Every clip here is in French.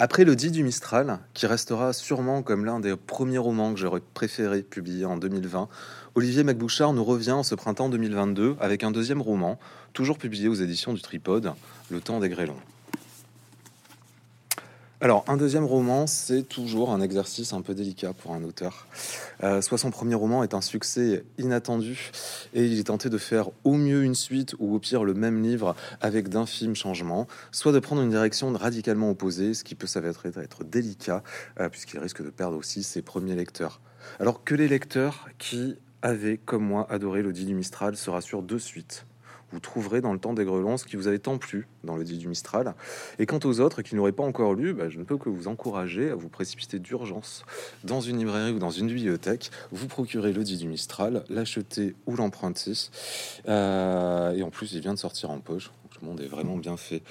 Après le dit du Mistral, qui restera sûrement comme l'un des premiers romans que j'aurais préféré publier en 2020, Olivier Macbouchard nous revient en ce printemps 2022 avec un deuxième roman, toujours publié aux éditions du Tripode, Le temps des grêlons. Alors, un deuxième roman, c'est toujours un exercice un peu délicat pour un auteur. Euh, soit son premier roman est un succès inattendu et il est tenté de faire au mieux une suite ou au pire le même livre avec d'infimes changements, soit de prendre une direction radicalement opposée, ce qui peut s'avérer être délicat euh, puisqu'il risque de perdre aussi ses premiers lecteurs. Alors que les lecteurs qui avaient, comme moi, adoré le du Mistral se rassurent de suite vous trouverez dans le temps des grelons ce qui vous avait tant plu dans le dit du Mistral. Et quant aux autres qui n'auraient pas encore lu, bah, je ne peux que vous encourager à vous précipiter d'urgence dans une librairie ou dans une bibliothèque, vous procurer le dit du Mistral, l'acheter ou l'emprunter. Euh, et en plus, il vient de sortir en poche. Donc, le monde est vraiment bien fait.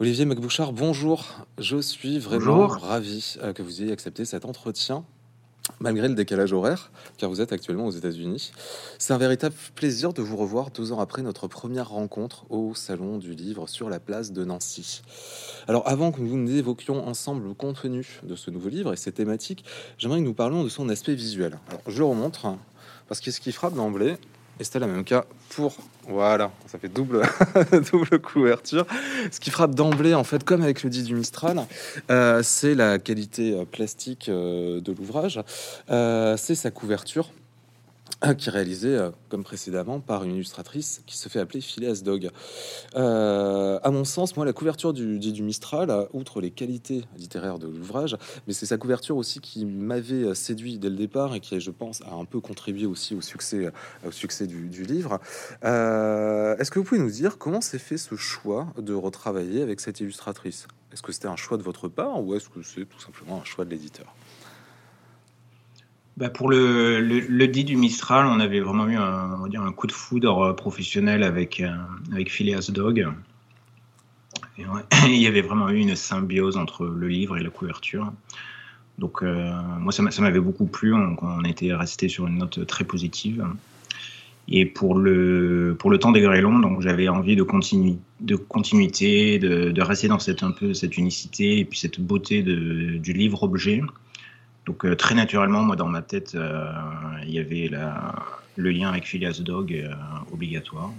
Olivier Macbouchard, bonjour. Je suis vraiment ravi euh, que vous ayez accepté cet entretien malgré le décalage horaire, car vous êtes actuellement aux États-Unis. C'est un véritable plaisir de vous revoir deux ans après notre première rencontre au Salon du Livre sur la place de Nancy. Alors avant que nous évoquions ensemble le contenu de ce nouveau livre et ses thématiques, j'aimerais que nous parlions de son aspect visuel. Je le remontre, parce que ce qui frappe d'emblée, et c'était la même cas pour voilà, ça fait double double couverture. Ce qui frappe d'emblée, en fait, comme avec le dit du euh, c'est la qualité euh, plastique euh, de l'ouvrage, c'est sa couverture qui est réalisé, euh, comme précédemment, par une illustratrice qui se fait appeler Phileas Dog. Euh, à mon sens, moi, la couverture du, du, Mistral, outre les qualités littéraires de l'ouvrage, mais c'est sa couverture aussi qui m'avait euh, séduit dès le départ et qui, je pense, a un peu contribué aussi au succès, au succès du, livre. Est-ce que vous pouvez nous dire comment s'est fait ce choix de retravailler avec cette illustratrice? Est-ce que c'était un choix de votre part ou est-ce que c'est tout simplement un choix de l'éditeur? Bah pour le, le, dit du Mistral, on avait vraiment eu un, on va dire un coup de foudre euh, professionnel avec, euh, avec Phileas Dog. Il y avait vraiment eu une symbiose entre le livre et la couverture. Donc, euh, moi, ça m'avait beaucoup plu. On, on, était resté sur une note très positive. Et pour le, pour le temps des grêlons, donc j'avais envie de, continu, de continuité, de, de, rester dans cette, un peu cette unicité et puis cette beauté de, du livre-objet. Donc euh, très naturellement, moi dans ma tête, euh, il y avait le lien avec Phileas Dog euh, obligatoire.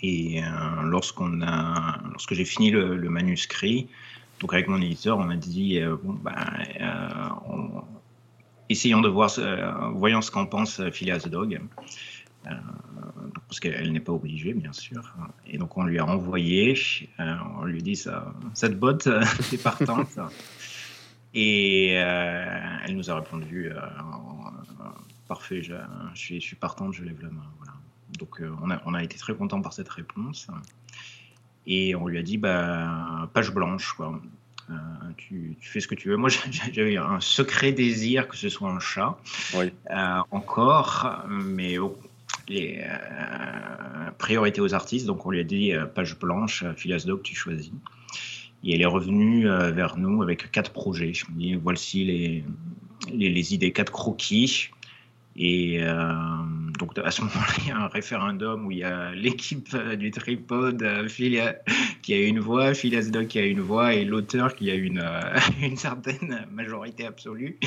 Et lorsqu'on a, lorsque j'ai fini le, manuscrit, donc avec mon éditeur, on m'a dit bon, ben, essayons de voir, voyons ce qu'en pense Phileas Dog. parce qu'elle n'est pas obligée, bien sûr. Et donc on lui a envoyé, on lui dit ça, cette botte, c'est partante. Et euh, elle nous a répondu euh, parfait, je, suis, je, suis, partante, je lève la main. Donc euh, on, a, on, a, été très content par cette réponse. Et on lui a dit bah, page blanche, quoi. tu, tu, fais ce que tu veux. Moi, j'avais un secret désir que ce soit un chat. Oui. encore, mais oh, les priorité aux artistes. Donc on lui a dit page blanche, Phileas Dog, tu choisis. Et elle est revenue euh, vers nous avec quatre projets. Je me dis, voici les, idées, quatre croquis. Et euh, donc à ce moment-là, il y a un référendum où il y a l'équipe euh, du tripode qui a une voix, Phileas Doc qui a une voix et l'auteur qui a une, certaine majorité absolue.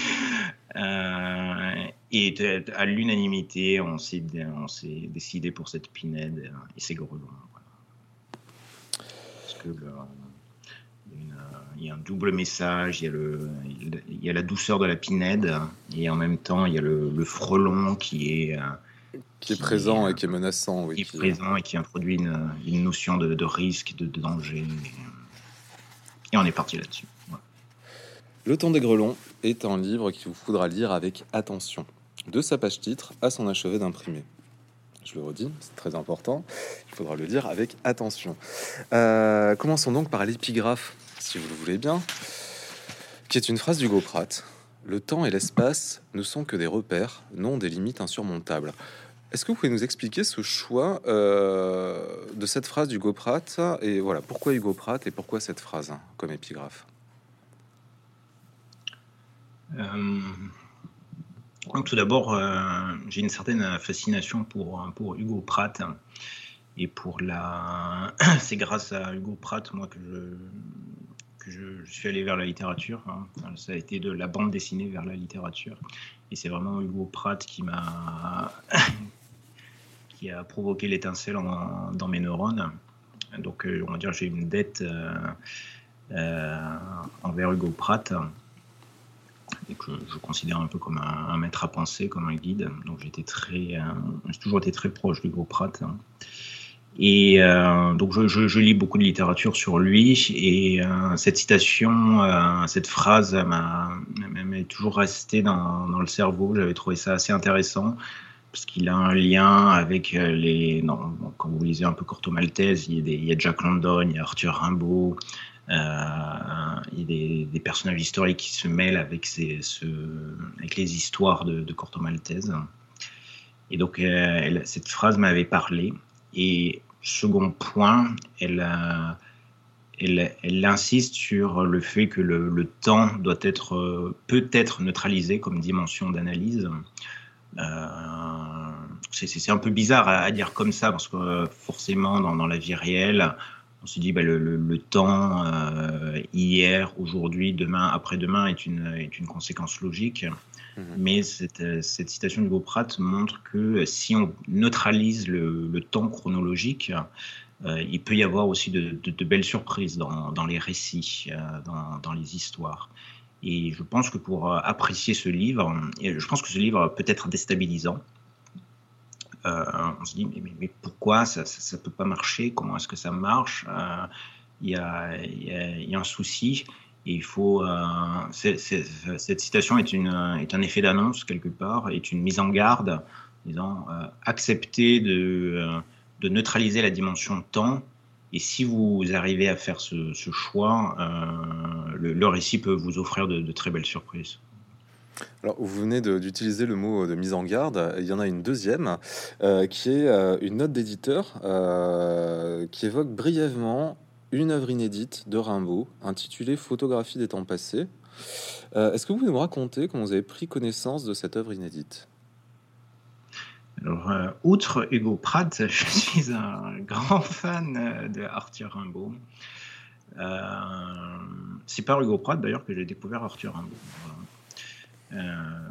et à l'unanimité, on s'est décidé pour cette pinède et c'est grelons. Parce que il y a un double message, il y a, le, il y a la douceur de la pinède et en même temps il y a le, frelon qui est, euh, qui est présent et qui est menaçant. Oui, qui est présent et qui introduit une, une notion de, risque, de, danger. Et on est parti là-dessus. Le temps des grelons est un livre qu'il vous faudra lire avec attention, de sa page titre à son achevé d'imprimer. Je le redis, c'est très important. Il faudra le dire avec attention. Euh, commençons donc par l'épigraphe si vous le voulez bien, qui est une phrase d'Hugo Pratt. Le temps et l'espace ne sont que des repères, non des limites insurmontables. Est-ce que vous pouvez nous expliquer ce choix euh, de cette phrase d'Hugo Pratt et voilà pourquoi Hugo Pratt et pourquoi cette phrase comme épigraphe? Euh, Tout d'abord, euh, j'ai une certaine fascination pour, pour Hugo Pratt et pour la. C'est grâce à Hugo Pratt moi que je suis allé vers la littérature. Hein. Ça a été de la bande dessinée vers la littérature. Et c'est vraiment Hugo Pratt qui m'a qui a provoqué l'étincelle dans mes neurones. Donc, euh, on va dire, j'ai une dette euh, euh, envers Hugo Pratt et que je considère un peu comme un, maître à penser, comme un guide. Donc j'étais très, j'ai toujours été très proche d'Hugo Pratt. Hein. Et donc je, lis beaucoup de littérature sur lui et cette citation, cette phrase m'est toujours restée dans, le cerveau. J'avais trouvé ça assez intéressant parce qu'il a un lien avec euh, les. Non, quand vous lisez un peu Corto Maltese, il y, a Jack London, il y a Arthur Rimbaud, euh, il y a des, personnages historiques qui se mêlent avec, les histoires de, de Corto Maltese. Et donc, euh, cette phrase m'avait parlé. Et second point, elle, elle, elle, insiste sur le fait que le, le temps doit être peut-être neutralisé comme dimension d'analyse. Euh, c'est un peu bizarre à, dire comme ça parce que euh, forcément dans, la vie réelle, on se dit bah, le, temps euh, hier, aujourd'hui, demain, après-demain est une, est une conséquence logique. Mhm. Mais cette, cette, citation de Pratt montre que si on neutralise le, temps chronologique, il peut y avoir aussi de, belles surprises dans, les récits, dans, les histoires. Et je pense que pour euh, apprécier ce livre, je pense que ce livre peut être déstabilisant. Euh, on se dit, mais, pourquoi ça ne peut pas marcher? Comment est-ce que ça marche? Euh, Il y, a un souci. Il faut. cette citation est, un effet d'annonce, quelque part, est une mise en garde, disant accepter de, de neutraliser la dimension temps et si vous arrivez à faire ce, choix, euh, le, récit peut vous offrir de, très belles surprises. Alors, vous venez d'utiliser le mot de mise en garde. Il y en a une deuxième, euh, qui est euh, une note d'éditeur qui évoque brièvement une œuvre inédite de Rimbaud intitulée Photographie des temps passés. Est-ce que vous pouvez nous raconter comment vous avez pris connaissance de cette œuvre inédite? Alors, euh, outre Hugo Pratt, je suis un grand fan euh, de Arthur Rimbaud. Euh, c'est par Hugo Pratt d'ailleurs que j'ai découvert Arthur Rimbaud. Euh,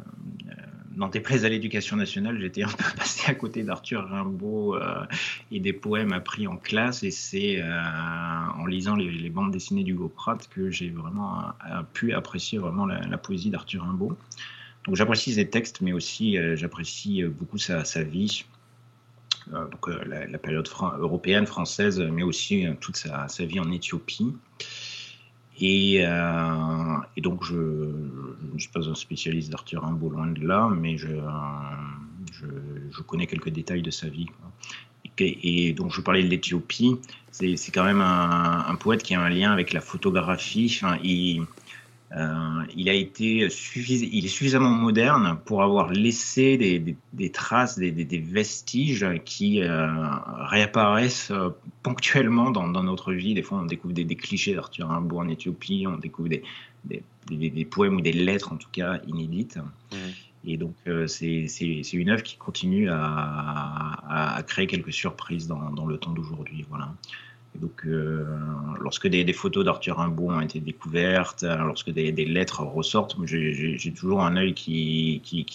dans tes à l'éducation nationale, j'étais un peu passé à côté d'Arthur Rimbaud et des poèmes appris en classe, et c'est en lisant les, bandes dessinées d'Hugo Pratt que j'ai vraiment pu apprécier vraiment la poésie d'Arthur Rimbaud. Donc j'apprécie ses textes, mais aussi euh, j'apprécie euh, beaucoup sa, vie. Euh, donc, la, période européenne, française, mais aussi toute sa, vie en Éthiopie. Et, donc, je ne suis pas un spécialiste d'Arthur Rimbaud, loin de là, mais je, je, connais quelques détails de sa vie. Et, donc, je parlais de l'Éthiopie. C'est quand même un, poète qui a un lien avec la photographie. Euh, il a été il est suffisamment moderne pour avoir laissé des, traces, des, vestiges qui euh, réapparaissent euh, ponctuellement dans, notre vie. Des fois, on découvre des, clichés d'Arthur Rimbaud en Éthiopie, on découvre des, poèmes ou des lettres, en tout cas, inédites. Mmh. Et donc, c'est une œuvre qui continue à, créer quelques surprises dans, dans le temps d'aujourd'hui. Voilà donc, euh, lorsque des, photos d'Arthur Rimbaud ont été découvertes, euh, lorsque des, lettres ressortent, j'ai toujours un œil qui, qui.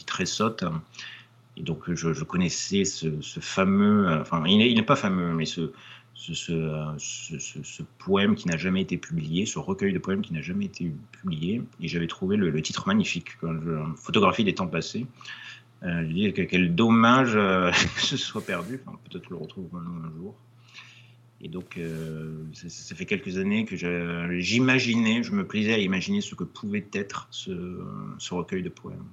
Et donc, je, connaissais ce, fameux, euh, enfin, il n'est pas fameux, mais ce, poème qui n'a jamais été publié, ce recueil de poèmes qui n'a jamais été publié. Et j'avais trouvé le, titre magnifique, Photographie des temps passés. je dis quel dommage que ce soit perdu. Peut-être le retrouve un jour. Et donc, euh, ça, fait quelques années que j'imaginais, je me plaisais à imaginer ce que pouvait être ce, recueil de poèmes.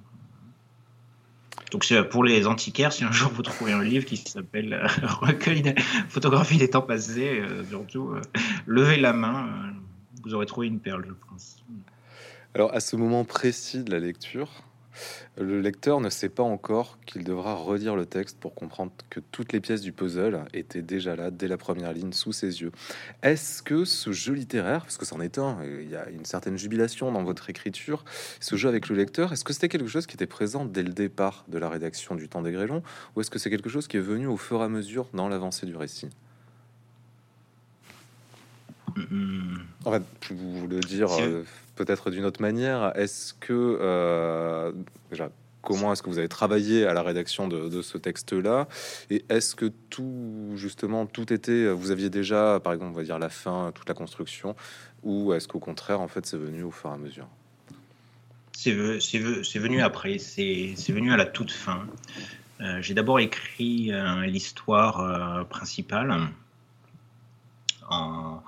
Donc, pour les antiquaires, si un jour vous trouvez un livre qui s'appelle euh, Recueil de photographies des temps passés, euh, surtout, levez la main, vous aurez trouvé une perle, je pense. Alors, à ce moment précis de la lecture, le lecteur ne sait pas encore qu'il devra redire le texte pour comprendre que toutes les pièces du puzzle étaient déjà là dès la première ligne sous ses yeux. Est-ce que ce jeu littéraire, parce que c'en est un, il y a une certaine jubilation dans votre écriture, ce jeu avec le lecteur, est-ce que c'était quelque chose qui était présent dès le départ de la rédaction du Temps des Grêlons, ou est-ce que c'est quelque chose qui est venu au fur et à mesure dans l'avancée du récit? En fait, vous le dire euh, peut-être d'une autre manière, est-ce que euh, déjà comment est-ce que vous avez travaillé à la rédaction de, ce texte-là? Et est-ce que tout justement tout était vous aviez déjà par exemple on va dire la fin toute la construction ou est-ce qu'au contraire en fait c'est venu au fur et à mesure? C'est venu après c'est venu à la toute fin. Euh, j'ai d'abord écrit l'histoire principale en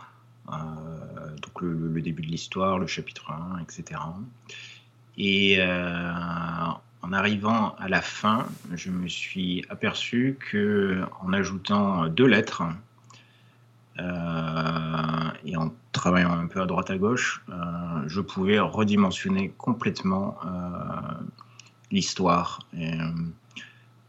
donc le, début de l'histoire, le chapitre 1, etc. Et euh, en arrivant à la fin, je me suis aperçu que en ajoutant deux lettres euh, et en travaillant un peu à droite à gauche, je pouvais redimensionner complètement l'histoire.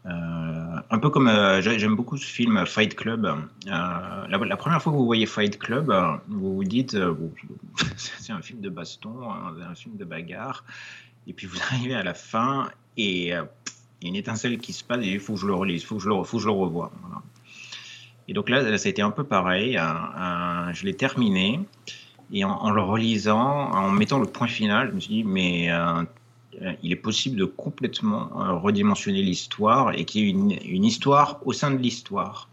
Euh, un peu comme euh, j'aime beaucoup ce film Fight Club. Euh, la, première fois que vous voyez Fight Club, vous vous dites c'est un film de baston, hein, un film de bagarre, et puis vous arrivez à la fin et il y a une étincelle qui se passe et il faut que je le relise, il faut que je le, faut je le revoie. Et donc là, ça a été un peu pareil. je l'ai terminé et en, le relisant, en mettant le point final, je me suis dit mais il est possible de complètement euh, redimensionner l'histoire et qu'il y ait une, histoire au sein de l'histoire.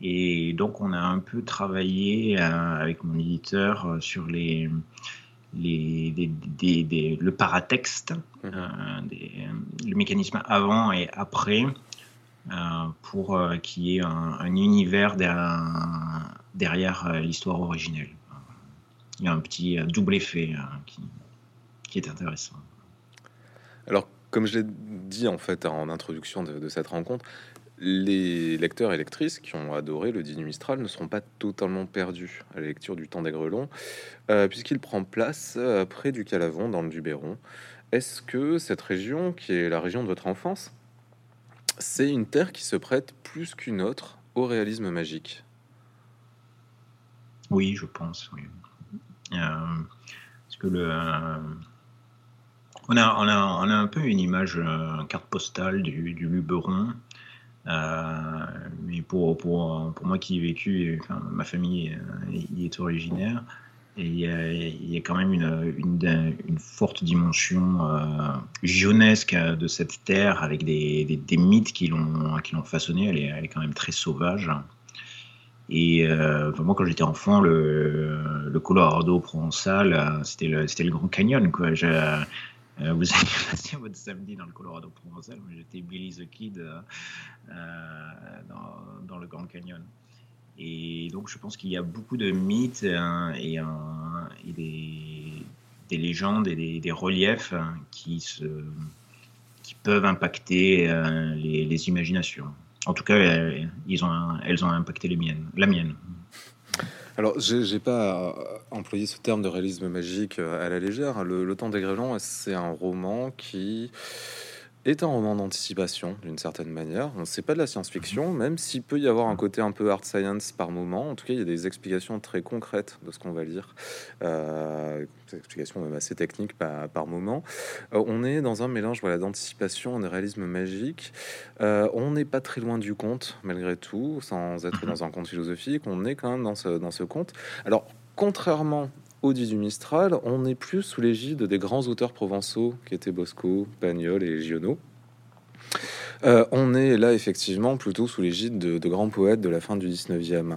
Et donc, on a un peu travaillé euh, avec mon éditeur sur les, les, le paratexte, mmh. le mécanisme avant et après, pour qu'il y ait un, univers derrière, derrière l'histoire originelle. Il y a un petit double effet qui, qui est intéressant. Alors, comme je l'ai dit en fait en introduction de, cette rencontre, les lecteurs et lectrices qui ont adoré le Dîner Mistral ne seront pas totalement perdus à la lecture du Temps des Grelons, euh, puisqu'il prend place euh, près du Calavon, dans le Luberon. Est-ce que cette région, qui est la région de votre enfance, c'est une terre qui se prête plus qu'une autre au réalisme magique? Oui, je pense, oui. Euh, parce que le on a, on, a, on a un peu une image, euh, carte postale du, Luberon. Euh, mais pour, pour, pour, moi qui ai vécu, enfin, ma famille y est originaire, il y, a, y a quand même une, une, une forte dimension euh, de cette terre avec des, des, mythes qui l'ont façonné. Elle est, elle est quand même très sauvage. Et euh, moi, quand j'étais enfant, le, le Colorado provençal, c'était le, le Grand Canyon. Quoi. Euh, vous avez passé votre samedi dans le Colorado provençal. Moi, j'étais Billy the Kid euh, euh, dans, le Grand Canyon. Et donc, je pense qu'il y a beaucoup de mythes hein, et, des, des, légendes et des, reliefs hein, qui, peuvent impacter les, imaginations. En tout cas, ils ont, elles ont impacté les miennes, la mienne. Alors, j'ai pas employé ce terme de réalisme magique euh, à la légère. Le, Temps des Grêlons, c'est un roman qui est un roman d'anticipation d'une certaine manière. On sait pas de la science-fiction, même s'il peut y avoir un côté un peu art science par moment. En tout cas, il y a des explications très concrètes de ce qu'on va lire, euh, des explications même assez techniques par, par moment. Euh, on est dans un mélange voilà, d'anticipation et de réalisme magique. Euh, on n'est pas très loin du conte, malgré tout, sans être mhm. dans un conte philosophique. On est quand même dans ce, dans ce conte. Alors, contrairement dit du Mistral, on n'est plus sous l'égide des grands auteurs provençaux qui étaient Bosco, Pagnol et Giono. Euh, on est là effectivement plutôt sous l'égide de, grands poètes de la fin du 19e.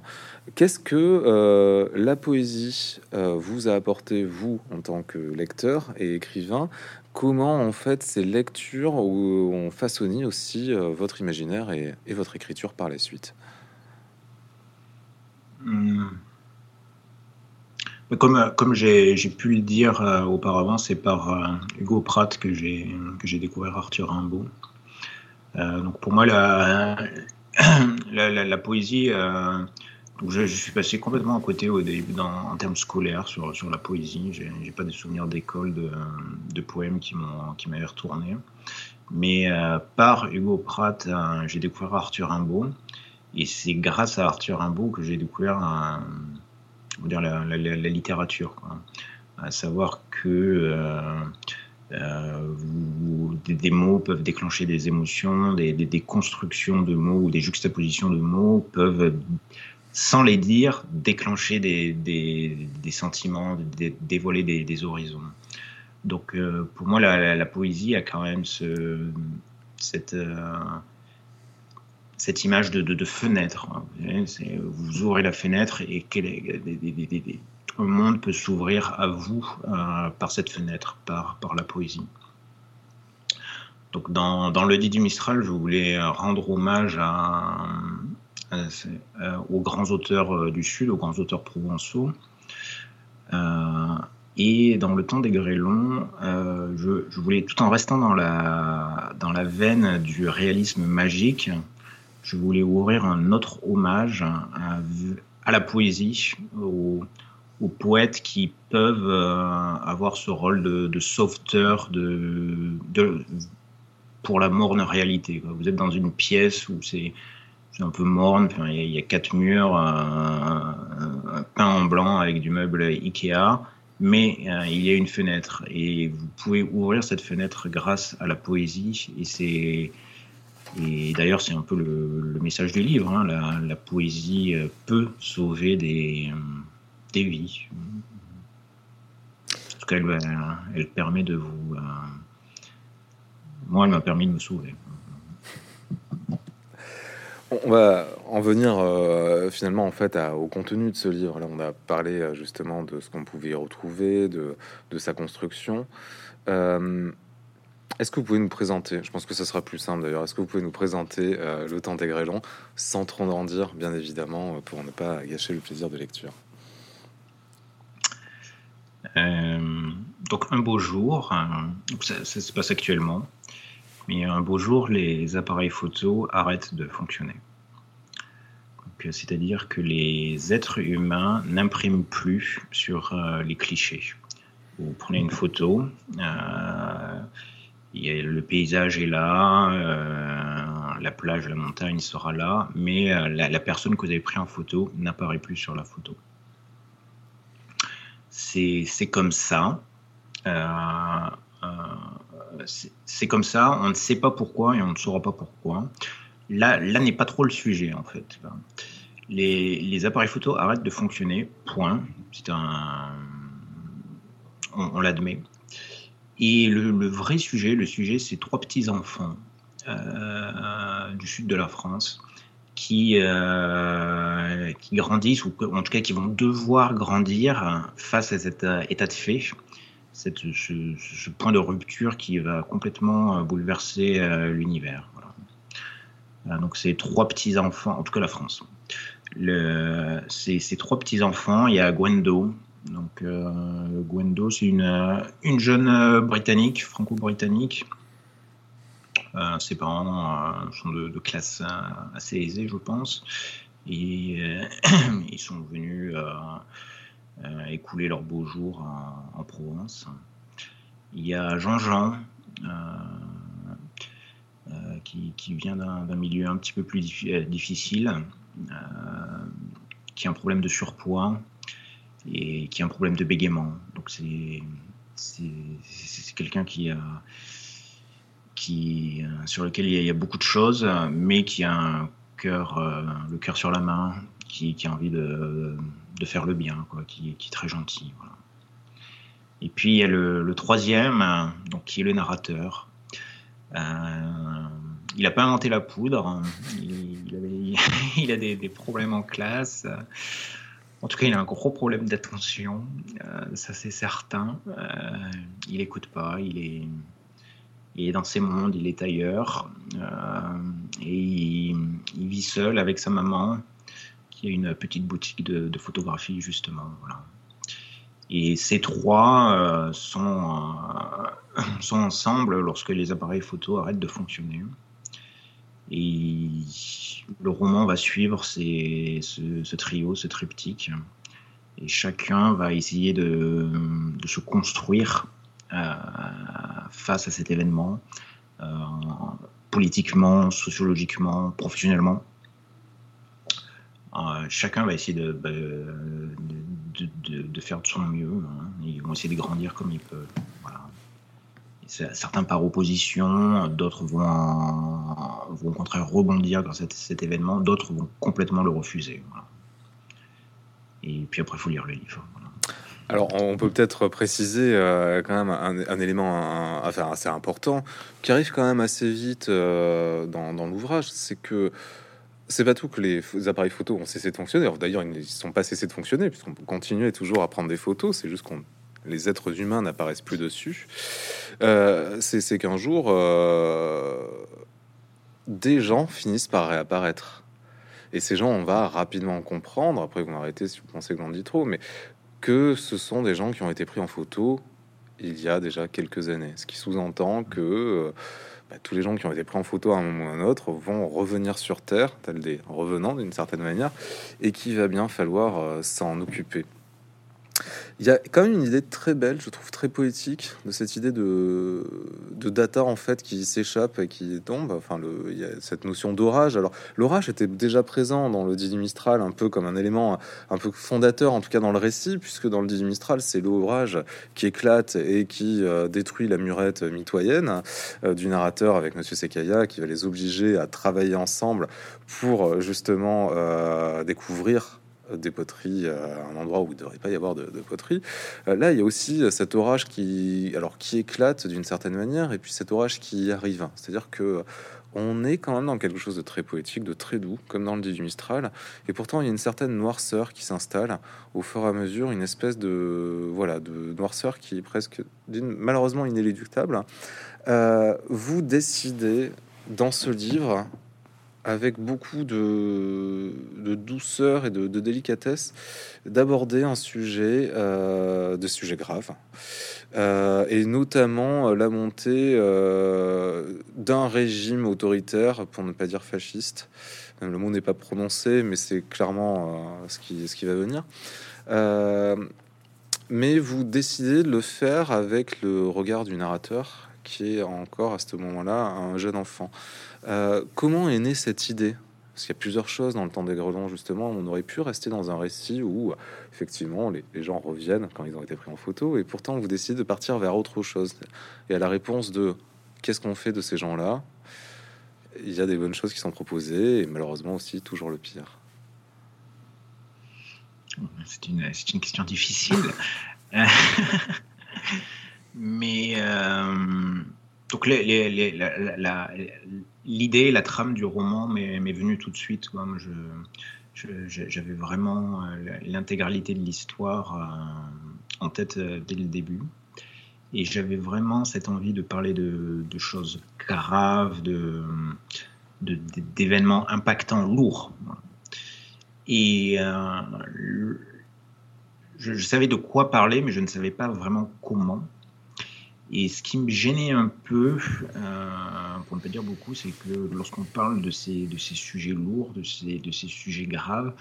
Qu'est-ce que euh, la poésie euh, vous a apporté, vous, en tant que lecteur et écrivain? Comment, en fait, ces lectures ont façonné aussi votre imaginaire et, votre écriture par la suite? Comme, euh, comme j'ai pu le dire euh, auparavant, c'est par euh, Hugo Pratt que j'ai découvert Arthur Rimbaud. donc pour moi, la, la, la, poésie, donc je, je, suis passé complètement à côté au début dans, en termes scolaires sur, sur la poésie. J'ai pas de souvenirs d'école de, de, poèmes qui m'avaient retourné. Mais par Hugo Pratt, j'ai découvert Arthur Rimbaud. Et c'est grâce à Arthur Rimbaud que j'ai découvert un dire la, littérature, à savoir que euh, euh, des, mots peuvent déclencher des émotions, des, constructions de mots ou des juxtapositions de mots peuvent sans les dire, déclencher des, sentiments, dévoiler des, horizons. Donc pour moi, la, poésie a quand même ce, cette, cette image de, fenêtre. Vous, ouvrez la fenêtre et tout le monde peut s'ouvrir à vous par cette fenêtre, par, la poésie. Donc dans, le dit du Mistral, je voulais rendre hommage aux grands auteurs euh, du Sud, aux grands auteurs provençaux. Euh, et dans le temps des grêlons, euh, je, voulais, tout en restant dans la veine du réalisme magique, je voulais ouvrir un autre hommage à, la poésie, aux, poètes qui peuvent avoir ce rôle de, de sauveteur pour la morne réalité. Vous êtes dans une pièce où c'est un peu morne, il y, a quatre murs, un, peint en blanc avec du meuble Ikea, mais euh, il y a une fenêtre et vous pouvez ouvrir cette fenêtre grâce à la poésie et c'est et d'ailleurs c'est un peu le, message du livre, hein. la, poésie euh, peut sauver des, des vies. En tout cas, elle, permet de vous moi, elle m'a permis de me sauver. On va en venir euh, finalement en fait au contenu de ce livre. Là, on a parlé euh, justement de ce qu'on pouvait y retrouver, de, sa construction. Euh, est-ce que vous pouvez nous présenter, je pense que ce sera plus simple d'ailleurs, est-ce que vous pouvez nous présenter Le Temps des Grêlons sans trop en dire, bien évidemment, pour ne pas gâcher le plaisir de lecture? Donc, un beau jour, ça se passe actuellement, mais un beau jour, les appareils photo arrêtent de fonctionner. Euh, c'est-à-dire que les êtres humains n'impriment plus sur euh, les clichés. Vous prenez une photo, euh, le paysage est là, la plage, la montagne sera là, mais la, personne que vous avez pris en photo n'apparaît plus sur la photo. C'est comme ça c'est comme ça, on ne sait pas pourquoi et on ne saura pas pourquoi. Là, là n'est pas trop le sujet en fait. Les, appareils photo arrêtent de fonctionner, point. C'est un, on, l'admet. Et le, vrai sujet, le sujet, c'est trois petits enfants euh, du sud de la France qui, euh, qui grandissent ou en tout cas qui vont devoir grandir face à cet euh, état de fait ce, point de rupture qui va complètement bouleverser l'univers. Donc ces trois petits enfants, en tout cas la France. Ces, trois petits enfants, il y a Gwendo. Donc Gwendo, c'est une, une jeune britannique, franco-britannique. ses parents sont de, classe assez aisée, je pense. Et ils sont venus euh, écouler leurs beaux jours en, Provence. Il y a Jean-Jean, euh, euh, qui, vient d'un milieu un petit peu plus difficile, qui a un problème de surpoids et qui a un problème de bégaiement. Donc c'est c'est quelqu'un qui a qui sur lequel il y, a, beaucoup de choses, mais qui a un cœur, le cœur sur la main, qui, a envie de, de faire le bien, quoi, qui, est très gentil. Et puis il y a le, troisième, donc qui est le narrateur. Euh, il n'a pas inventé la poudre. Il, il, a des, problèmes en classe. En tout cas, il a un gros problème d'attention. Euh, ça, c'est certain. Euh, il n'écoute pas. Il est, il dans ses mondes. Il est ailleurs. et il, vit seul avec sa maman y a une petite boutique de, photographie justement. Voilà. Et ces trois euh, sont, euh, sont ensemble lorsque les appareils photo arrêtent de fonctionner. Et le roman va suivre ce, trio, ce triptyque. Et chacun va essayer de, se construire euh, face à cet événement, politiquement, sociologiquement, professionnellement. Euh, chacun va essayer bah, de, faire de son mieux. Hein. Ils vont essayer de grandir comme ils peuvent. Certains par opposition, d'autres vont, vont au contraire rebondir dans cet, événement, d'autres vont complètement le refuser. Et puis après, il faut lire le livre. Alors, on peut peut-être préciser euh, quand même un, élément enfin, assez important qui arrive quand même assez vite euh, dans, l'ouvrage, c'est que c'est pas tout que les, appareils photo ont cessé de fonctionner. D'ailleurs, ils ne sont pas cessés de fonctionner puisqu'on continue toujours à prendre des photos. C'est juste qu'on les êtres humains n'apparaissent plus dessus. Euh, c'est qu'un jour, des gens finissent par réapparaître. Et ces gens, on va rapidement comprendre, après vous m'arrêtez si vous pensez que j'en dis trop, mais que ce sont des gens qui ont été pris en photo il y a déjà quelques années. Ce qui sous-entend que euh, bah, tous les gens qui ont été pris en photo à un moment ou à un autre vont revenir sur Terre, tels des revenants d'une certaine manière, et qu'il va bien falloir euh, s'en occuper. Il y a quand même une idée très belle, je trouve très poétique, de cette idée de, de data en fait qui s'échappe et qui tombe. Enfin, le, il y a cette notion d'orage. Alors, l'orage était déjà présent dans le Didi Mistral, un peu comme un élément un peu fondateur, en tout cas dans le récit, puisque dans le Didi Mistral, c'est l'orage qui éclate et qui euh, détruit la murette mitoyenne euh, du narrateur avec Monsieur Sekaya, qui va les obliger à travailler ensemble pour euh, justement découvrir des poteries à un endroit où il ne devrait pas y avoir de, poterie. Euh, là, il y a aussi cet orage qui, alors, qui éclate d'une certaine manière, et puis cet orage qui arrive. C'est-à-dire que on est quand même dans quelque chose de très poétique, de très doux, comme dans le dit du Mistral, et pourtant il y a une certaine noirceur qui s'installe au fur et à mesure, une espèce de voilà de noirceur qui est presque malheureusement inéluctable. Euh, vous décidez dans ce livre avec beaucoup de, douceur et de, délicatesse, d'aborder un sujet, euh, de sujet grave, euh, et notamment la montée euh, d'un régime autoritaire, pour ne pas dire fasciste. Le mot n'est pas prononcé, mais c'est clairement ce, qui, ce qui va venir. mais vous décidez de le faire avec le regard du narrateur, qui est encore à ce moment-là un jeune enfant. Euh, comment est née cette idée? Parce qu'il y a plusieurs choses dans le temps des grelons, justement. On aurait pu rester dans un récit où, effectivement, les, gens reviennent quand ils ont été pris en photo, et pourtant, vous décidez de partir vers autre chose. Et à la réponse de qu'est-ce qu'on fait de ces gens-là? Il y a des bonnes choses qui sont proposées, et malheureusement aussi toujours le pire. C'est une, une, question difficile. Mais. Euh, donc l'idée, la, trame du roman m'est venue tout de suite. Moi, j'avais vraiment euh, l'intégralité de l'histoire euh, en tête dès le début. Et j'avais vraiment cette envie de parler de, choses graves, d'événements impactants, lourds. Et je, savais de quoi parler, mais je ne savais pas vraiment comment. Et ce qui me gênait un peu, euh, pour ne pas dire beaucoup, c'est que lorsqu'on parle de ces, de ces sujets lourds, de ces, de ces sujets graves,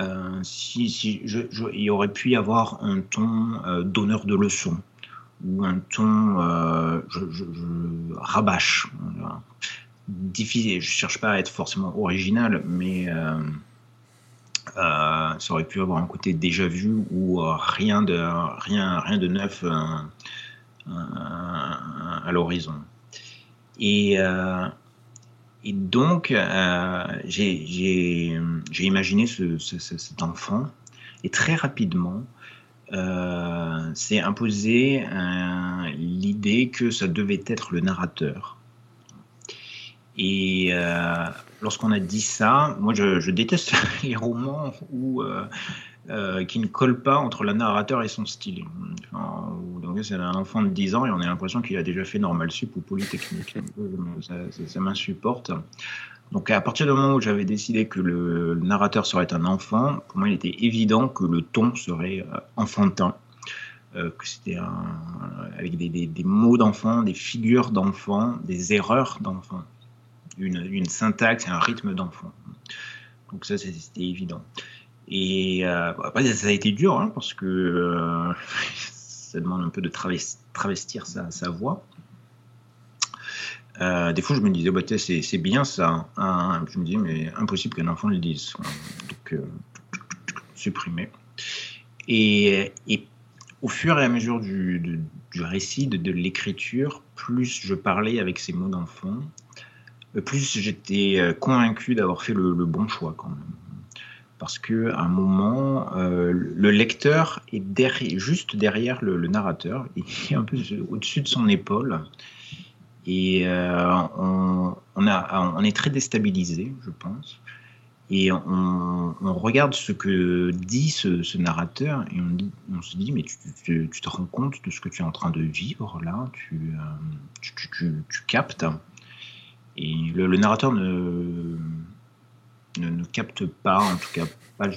euh, si, si il aurait pu y avoir un ton euh, donneur de leçons ou un ton je, je, rabâche. Difficile, je cherche pas à être forcément original, mais ça aurait pu avoir un côté déjà vu ou rien de rien rien de neuf à l'horizon. Et, euh, donc, euh, j'ai imaginé ce, cet enfant, et très rapidement, euh, s'est imposé l'idée que ça devait être le narrateur. Et lorsqu'on a dit ça, moi je déteste les romans où euh, qui ne colle pas entre le narrateur et son style. donc c'est un enfant de 10 ans et on a l'impression qu'il a déjà fait normal sup ou polytechnique. ça, ça, m'insupporte. Donc à partir du moment où j'avais décidé que le, narrateur serait un enfant, pour moi il était évident que le ton serait euh, enfantin. Euh, que c'était avec des, des, mots d'enfant, des figures d'enfant, des erreurs d'enfant, une, une syntaxe et un rythme d'enfant. Donc ça c'était évident. Et euh, ça a été dur, hein, parce que euh, ça demande un peu de travestir sa, voix. Euh, des fois, je me disais, bah, c'est bien ça. Hein. Je me dis, mais impossible qu'un enfant le dise. Donc, supprimer. Et, au fur et à mesure du, récit, de, l'écriture, plus je parlais avec ces mots d'enfant, plus j'étais convaincu d'avoir fait le, bon choix quand même. Parce que un moment, euh, le lecteur est juste derrière le, narrateur, il est un peu au-dessus de son épaule, et euh, on, est très déstabilisé, je pense. Et on, regarde ce que dit ce, narrateur et on, se dit, mais tu, te rends compte de ce que tu es en train de vivre là, tu, euh, captes. Et le, le narrateur ne, ne, ne, capte pas, en tout cas pas,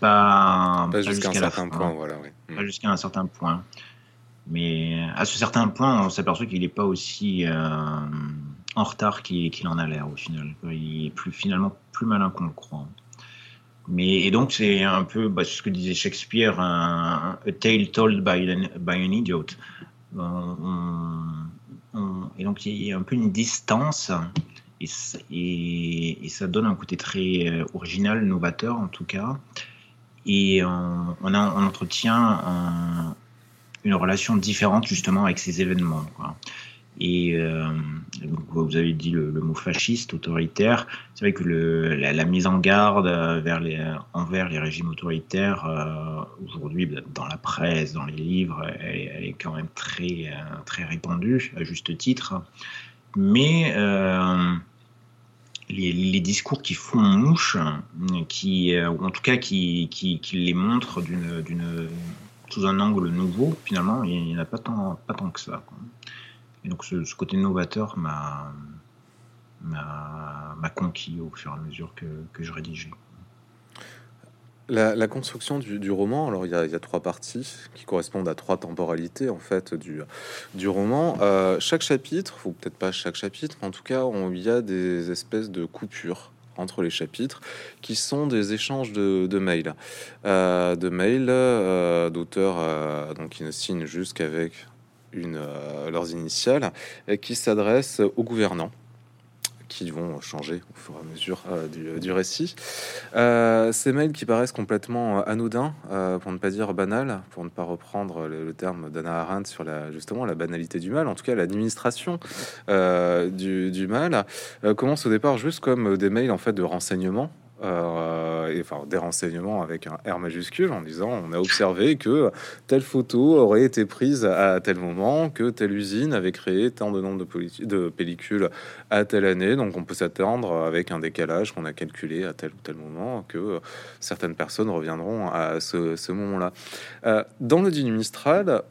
pas, pas jusqu'à un certain point. Voilà, oui. Pas jusqu'à un certain point. Mais à ce certain point, on s'aperçoit qu'il n'est pas aussi euh, en retard qu'il en a l'air au final. Il est plus, finalement plus malin qu'on le croit. Mais, et donc, c'est un peu bah, ce que disait Shakespeare, un, a tale told by an, by an idiot. On, on, et donc, il y a un peu une distance et, ça donne un côté très euh, original, novateur en tout cas. Et on, a, on entretient un, une relation différente justement avec ces événements. Et euh, vous avez dit le, mot fasciste, autoritaire. C'est vrai que la, mise en garde les, envers les régimes autoritaires, euh, aujourd'hui, bah, dans la presse, dans les livres, elle, est quand même très, euh, très répandue, à juste titre. Mais euh, les, discours qui font mouche, qui, euh, ou en tout cas qui, qui, qui les montrent sous un angle nouveau, finalement, il n'y en a pas tant, pas tant que ça. Et donc ce, côté novateur m'a conquis au fur et à mesure que je rédigeais. La, construction du, roman, alors il y, a, trois parties qui correspondent à trois temporalités en fait du, du roman. Euh, chaque chapitre, ou peut-être pas chaque chapitre, mais en tout cas, on, il y a des espèces de coupures entre les chapitres qui sont des échanges de, mails, de mails euh, d'auteurs euh, donc qui ne signent juste qu'avec une, leurs initiales, et qui s'adressent aux gouvernants qui vont changer au fur et à mesure euh, du, récit. Euh, ces mails qui paraissent complètement anodins, euh, pour ne pas dire banal, pour ne pas reprendre le, terme d'Anna Arendt sur la, justement la banalité du mal, en tout cas l'administration du, mal, euh, commence au départ juste comme des mails en fait de renseignement euh, et, enfin des renseignements avec un R majuscule en disant on a observé que telle photo aurait été prise à tel moment, que telle usine avait créé tant de nombre de, pellicules à telle année, donc on peut s'attendre avec un décalage qu'on a calculé à tel ou tel moment que certaines personnes reviendront à ce, moment-là. Euh, dans le dîner Mistral,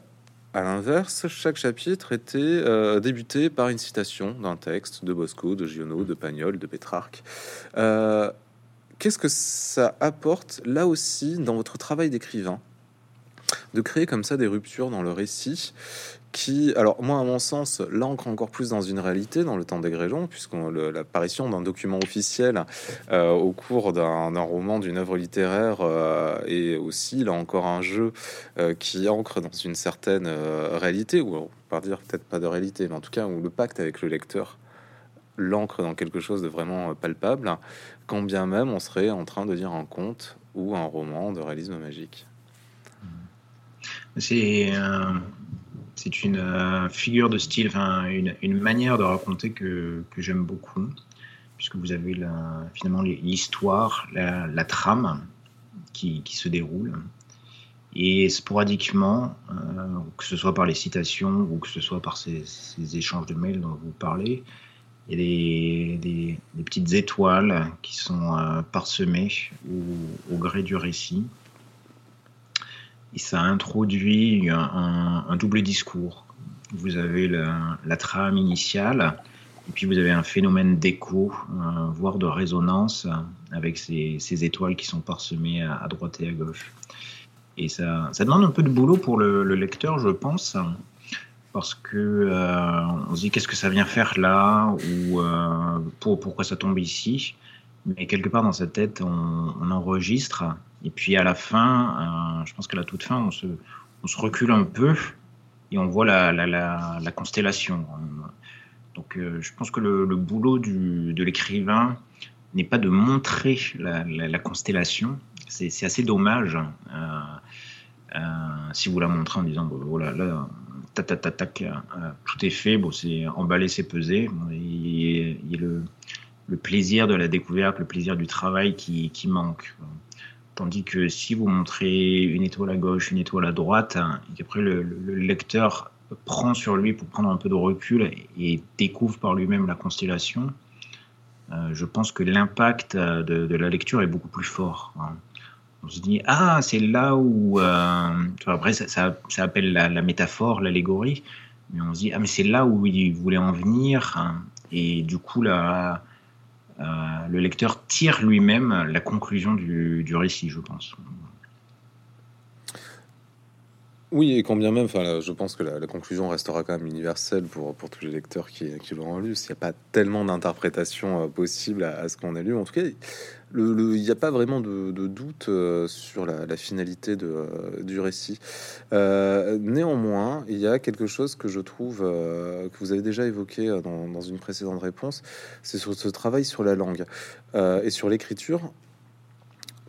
à l'inverse, chaque chapitre était euh, débuté par une citation d'un texte de Bosco, de Giono, de Pagnol, de Pétrarque. Qu'est-ce que ça apporte là aussi dans votre travail d'écrivain de créer comme ça des ruptures dans le récit qui, alors moi à mon sens, l'ancre encore plus dans une réalité dans le temps des Grégons, puisque l'apparition d'un document officiel euh, au cours d'un roman, d'une œuvre littéraire, euh, est aussi là encore un jeu euh, qui ancre dans une certaine euh, réalité, ou peut dire peut-être pas de réalité, mais en tout cas où le pacte avec le lecteur l'ancre dans quelque chose de vraiment palpable, quand bien même on serait en train de lire un conte ou un roman de réalisme magique. C'est euh, c'est une euh, figure de style, une, une, manière de raconter que, que j'aime beaucoup, puisque vous avez finalement l'histoire, la, trame qui, qui, se déroule. Et sporadiquement, euh, que ce soit par les citations ou que ce soit par ces échanges de mails dont vous parlez, il y a des, petites étoiles qui sont euh, parsemées au, gré du récit. Et ça introduit un, double discours. Vous avez la, la, trame initiale, et puis vous avez un phénomène d'écho, euh, voire de résonance, avec ces, étoiles qui sont parsemées à, droite et à gauche. Et ça, demande un peu de boulot pour le lecteur, je pense, parce que euh, on se dit qu'est-ce que ça vient faire là ou euh, pour, pourquoi ça tombe ici? Mais quelque part dans sa tête on, enregistre et puis à la fin euh, je pense qu'à la toute fin on se, recule un peu et on voit la, la, la, la constellation. Donc euh, je pense que le, le boulot du, de l'écrivain n'est pas de montrer la, la constellation. C'est assez dommage euh, si vous la montrez en disant voilà là tac, tac, tac, euh, tout est fait, bon, c'est emballé, c'est pesé. Il y a le, plaisir de la découverte, le plaisir du travail qui, manque. Tandis que si vous montrez une étoile à gauche, une étoile à droite, et qu'après le, lecteur prend sur lui pour prendre un peu de recul et, découvre par lui-même la constellation, euh, je pense que l'impact de, la lecture est beaucoup plus fort. Hein. On se dit, ah, c'est là où... Euh, après, ça, appelle la, métaphore, l'allégorie, mais on se dit, ah, mais c'est là où il voulait en venir. Et du coup, là, euh, le lecteur tire lui-même la conclusion du, récit, je pense. Oui, et quand bien même, enfin, je pense que la, conclusion restera quand même universelle pour, pour tous les lecteurs qui, qui l'auront lu. S'il n'y a pas tellement d'interprétations euh, possibles à, ce qu'on a lu, en tout cas, il n'y a pas vraiment de, doute euh, sur la, finalité euh, du récit. néanmoins, il y a quelque chose que je trouve que vous avez déjà évoqué dans, dans une précédente réponse, c'est sur ce travail sur la langue et sur l'écriture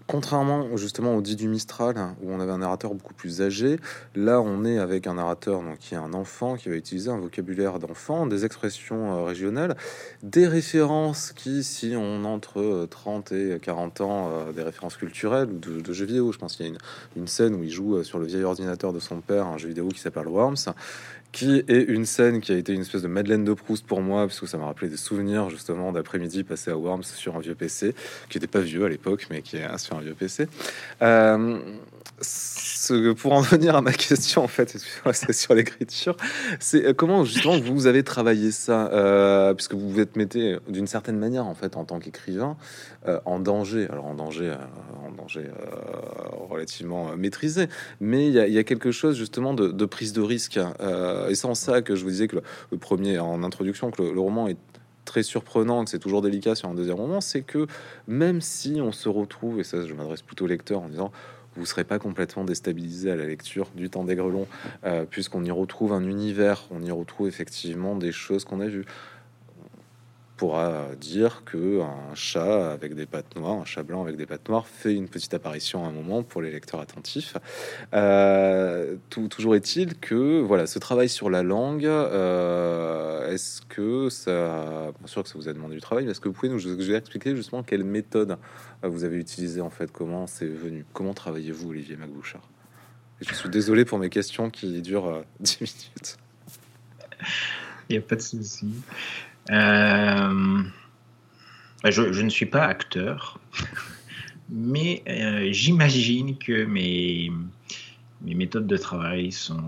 contrairement justement au dit du Mistral, où on avait un narrateur beaucoup plus âgé, là on est avec un narrateur donc, qui est un enfant, qui va utiliser un vocabulaire d'enfant, des expressions euh, régionales, des références qui, si on entre 30 euh, et 40 ans, euh, des références culturelles ou de, jeux vidéo. Je pense qu'il y a une, une, scène où il joue sur le vieil ordinateur de son père, un jeu vidéo qui s'appelle Worms, qui est une scène qui a été une espèce de Madeleine de Proust pour moi, parce que ça m'a rappelé des souvenirs justement d'après-midi passé à Worms sur un vieux PC, qui n'était pas vieux à l'époque, mais qui est sur un vieux PC. Euh, pour en venir à ma question, en fait, c'est sur l'écriture, c'est euh, comment justement vous avez travaillé ça, euh, puisque vous vous êtes mettez d'une certaine manière, en fait, en tant qu'écrivain, euh, en danger. Alors en danger, en danger relativement maîtrisé, mais il y, a quelque chose justement de, prise de risque. Et c'est en ça que je vous disais que le, premier, en introduction, que le, roman est très surprenant, que c'est toujours délicat sur un deuxième roman, c'est que même si on se retrouve, et ça je m'adresse plutôt au lecteur en disant vous ne serez pas complètement déstabilisé à la lecture du temps des grelons, euh, puisqu'on y retrouve un univers, on y retrouve effectivement des choses qu'on a vues pourra dire que un chat avec des pattes noires, un chat blanc avec des pattes noires, fait une petite apparition à un moment pour les lecteurs attentifs. Euh, toujours est-il que voilà, ce travail sur la langue, euh, est-ce que ça, bien sûr que ça vous a demandé du travail, est-ce que vous pouvez nous expliquer justement quelle méthode vous avez utilisé en fait, comment c'est venu, comment travaillez-vous, Olivier Macbouchard Je suis désolé pour mes questions qui durent 10 euh, minutes. Il n'y a pas de souci. Euh, je, ne suis pas acteur, mais euh, j'imagine que mes, mes méthodes de travail sont,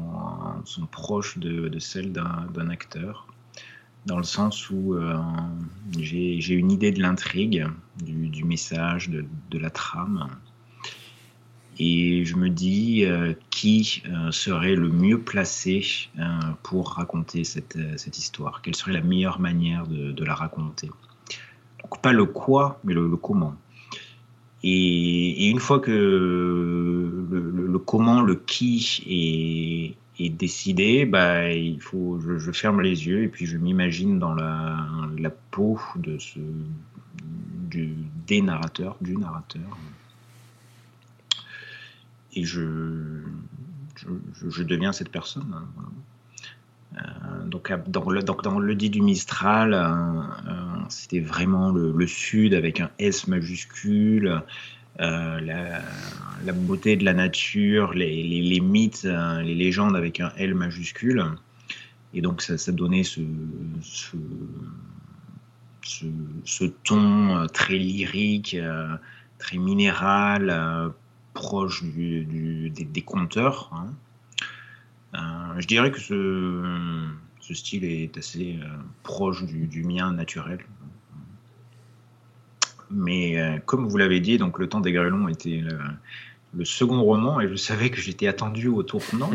sont proches de, celles d'un acteur, dans le sens où euh, j'ai une idée de l'intrigue, du, message, de, de, la trame. Et je me dis qui serait le mieux placé pour raconter cette, cette, histoire? Quelle serait la meilleure manière de, la raconter? Pas le quoi, mais le, comment. Et, une fois que le, comment, le qui est, décidé, bah, il faut, je, ferme les yeux et puis je m'imagine dans la, la, peau de ce, du, des narrateurs, du narrateur et je, je, deviens cette personne. Hein, euh, donc, dans le, dans le dit du Mistral, euh, euh, c'était vraiment le, Sud avec un S majuscule, la, beauté de la nature, les, les, mythes, les légendes avec un L majuscule. Et donc ça, ça donnait ce, ce, ce, ton très lyrique, très minéral, proche du, des, conteurs. Hein. Euh, je dirais que ce, ce style est assez euh, proche du, mien naturel. Mais euh, comme vous l'avez dit, donc le temps des grêlons était le, second roman et je savais que j'étais attendu au tournant.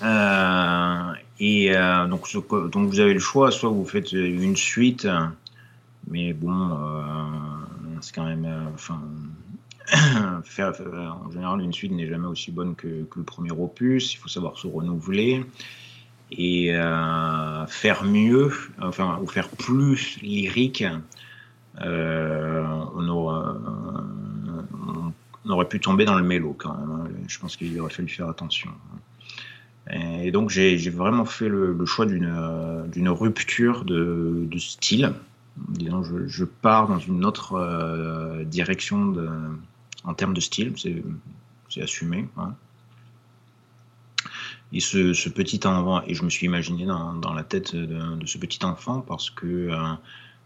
et donc, donc vous avez le choix, soit vous faites une suite, mais bon, c'est quand même, enfin, euh, en général, une suite n'est jamais aussi bonne que, le premier opus. Il faut savoir se renouveler et euh, faire mieux, enfin, ou faire plus lyrique. Euh, on, aurait pu tomber dans le mélo quand même. Hein. Je pense qu'il aurait fallu faire attention. Et donc j'ai vraiment fait le, choix d'une rupture de, style. Disons, je, je, pars dans une autre direction de, en termes de style, c'est assumé. Hein. Et ce, petit enfant, et je me suis imaginé dans, la tête de, ce petit enfant parce que euh,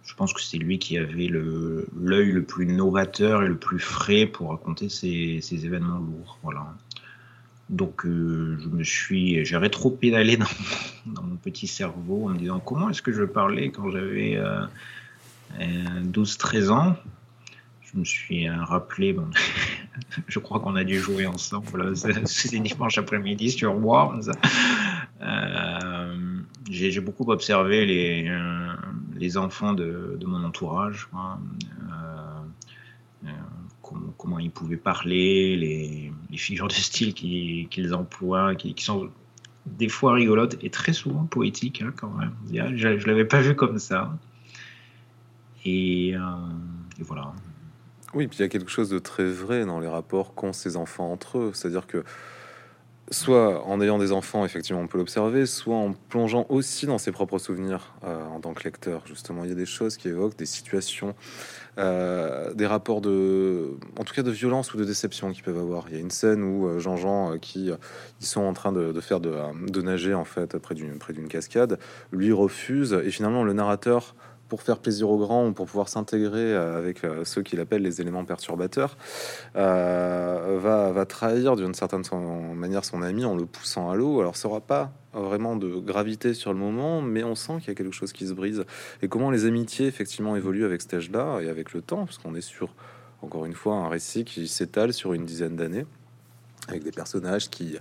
je pense que c'est lui qui avait l'œil le, plus novateur et le plus frais pour raconter ces, événements lourds. Voilà. Donc euh, je me suis, j'avais trop pédalé dans, mon petit cerveau en me disant comment est-ce que je parlais quand j'avais 12-13 euh, ans? Je me suis euh, rappelé, je crois qu'on a dû jouer ensemble, c'est dimanche après-midi sur Worms. Euh, j'ai beaucoup observé les, euh, enfants de, mon entourage, comment, ils pouvaient parler, les, figures de style qu'ils emploient, qui, sont des fois rigolotes et très souvent poétiques hein, quand même. Je ne l'avais pas vu comme ça. et voilà. Oui, puis il y a quelque chose de très vrai dans les rapports qu'ont ces enfants entre eux. C'est-à-dire que soit en ayant des enfants, effectivement, on peut l'observer, soit en plongeant aussi dans ses propres souvenirs euh, en tant que lecteur. Justement, il y a des choses qui évoquent des situations, euh, des rapports de, en tout cas, de violence ou de déception qu'ils peuvent avoir. Il y a une scène où euh, Jean-Jean, qui ils sont en train de, faire de, de, nager en fait près d'une près d'une cascade, lui refuse et finalement le narrateur pour faire plaisir aux grands ou pour pouvoir s'intégrer euh, avec euh, ceux qu'il appelle les éléments perturbateurs, euh, va, va, trahir d'une certaine manière son ami en le poussant à l'eau. Alors, ça aura pas vraiment de gravité sur le moment, mais on sent qu'il y a quelque chose qui se brise. Et comment les amitiés, effectivement, évoluent avec cet âge-là et avec le temps, parce qu'on est sur, encore une fois, un récit qui s'étale sur une dizaine d'années, avec des personnages qui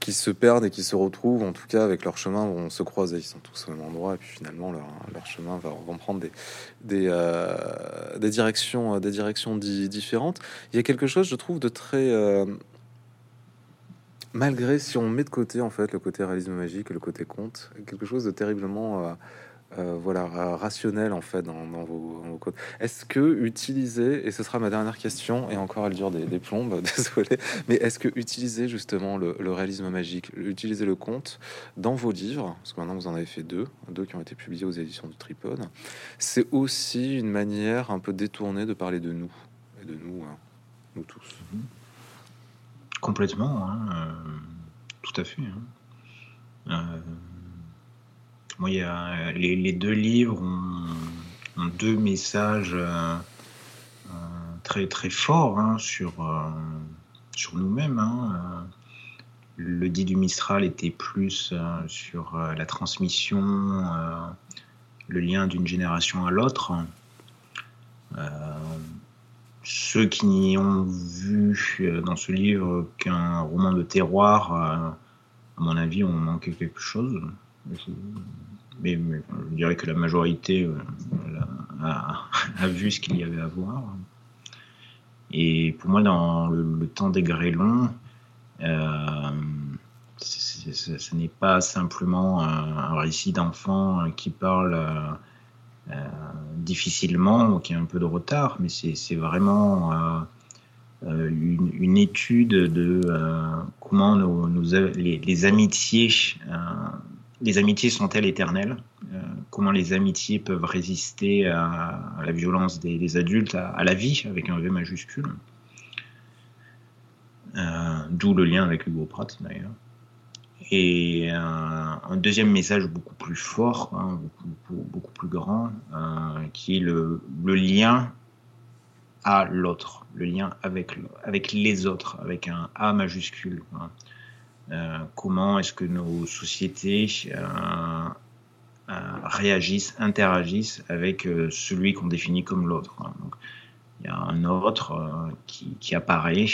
qui se perdent et qui se retrouvent, en tout cas avec leur chemin, vont se croiser. Ils sont tous au même endroit, et puis finalement leur, leur chemin va, vont prendre des, des, euh, des directions, des directions différentes. Il y a quelque chose, je trouve, de très euh, malgré si on met de côté en fait le côté réalisme magique le côté conte, quelque chose de terriblement euh, euh, voilà, rationnel en fait dans, vos, codes. Est-ce que utiliser, et ce sera ma dernière question, et encore elle dure des, plombes, désolé, mais est-ce que utiliser justement le, réalisme magique, utiliser le conte dans vos livres, parce que maintenant vous en avez fait deux, deux qui ont été publiés aux éditions du Tripode, c'est aussi une manière un peu détournée de parler de nous, et de nous, hein, nous tous. Complètement, hein, euh, tout à fait. Hein. Euh, moi, il les, deux livres ont, deux messages euh, euh, très très forts hein, sur, euh, sur nous-mêmes. Hein. Le dit du Mistral était plus sur la transmission, le lien d'une génération à l'autre. ceux qui ont vu dans ce livre qu'un roman de terroir, à mon avis, ont manqué quelque chose mais, je dirais que la majorité euh, a, vu ce qu'il y avait à voir. Et pour moi, dans le, temps des grêlons, euh, ce n'est pas simplement un, récit d'enfant qui parle euh, difficilement ou qui a un peu de retard, mais c'est vraiment une, étude de comment les, amitiés les amitiés sont-elles éternelles euh, Comment les amitiés peuvent résister à, la violence des, adultes, à, la vie avec un V majuscule euh, D'où le lien avec Hugo Pratt d'ailleurs. Et euh, un deuxième message beaucoup plus fort, hein, beaucoup, plus grand, qui est le, lien à l'autre, le lien avec, les autres, avec un A majuscule. Hein. Euh, comment est-ce que nos sociétés euh, euh, réagissent, interagissent avec celui qu'on définit comme l'autre. Hein. il y a un autre qui, apparaît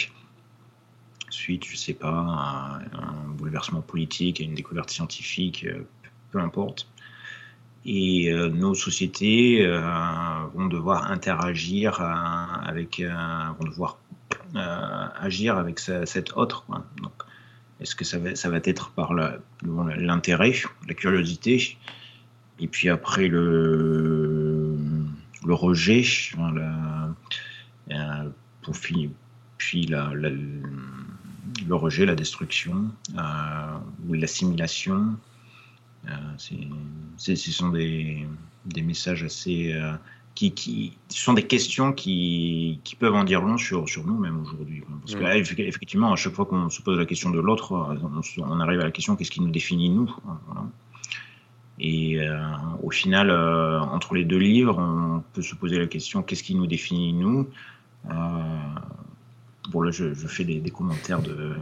suite, je sais pas, à un bouleversement politique, à une découverte scientifique, peu importe. Et nos sociétés vont devoir interagir avec, vont devoir agir avec cet autre. Donc, est-ce que ça va, être par l'intérêt, la, curiosité, et puis après le, rejet, pour finir, puis le rejet, la destruction euh, ou l'assimilation. Euh, ce sont des, des, messages assez, euh, qui, qui, sont des questions qui, qui peuvent en dire long sur, sur nous même aujourd'hui. Parce que là, effectivement, à chaque fois qu'on se pose la question de l'autre, on, arrive à la question qu'est-ce qui nous définit nous Et euh, au final, euh, entre les deux livres, on peut se poser la question qu'est-ce qui nous définit nous euh, Bon, là, je, fais des, commentaires de,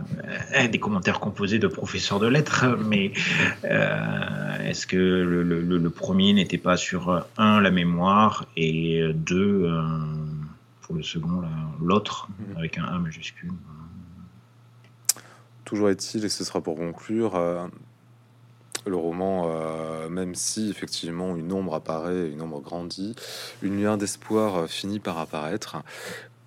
euh, des commentaires composés de professeurs de lettres, mais euh, est-ce que le, premier n'était pas sur un la mémoire et deux pour le second l'autre mhm. avec un A majuscule? Toujours est-il, et ce sera pour conclure, euh, le roman, même si effectivement une ombre apparaît, une ombre grandit, une lueur d'espoir finit par apparaître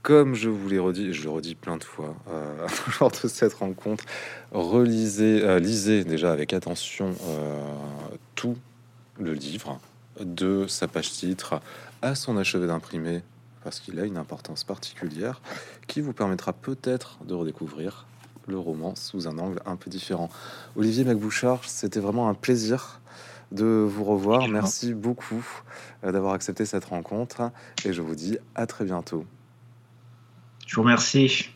comme je vous l'ai redit, je le redis plein de fois euh, lors de cette rencontre, relisez, euh, lisez déjà avec attention euh, tout le livre, de sa page titre à son achevé d'imprimer, parce qu'il a une importance particulière qui vous permettra peut-être de redécouvrir le roman sous un angle un peu différent. Olivier Macbouchard, c'était vraiment un plaisir de vous revoir. Merci beaucoup d'avoir accepté cette rencontre et je vous dis à très bientôt. Je vous remercie.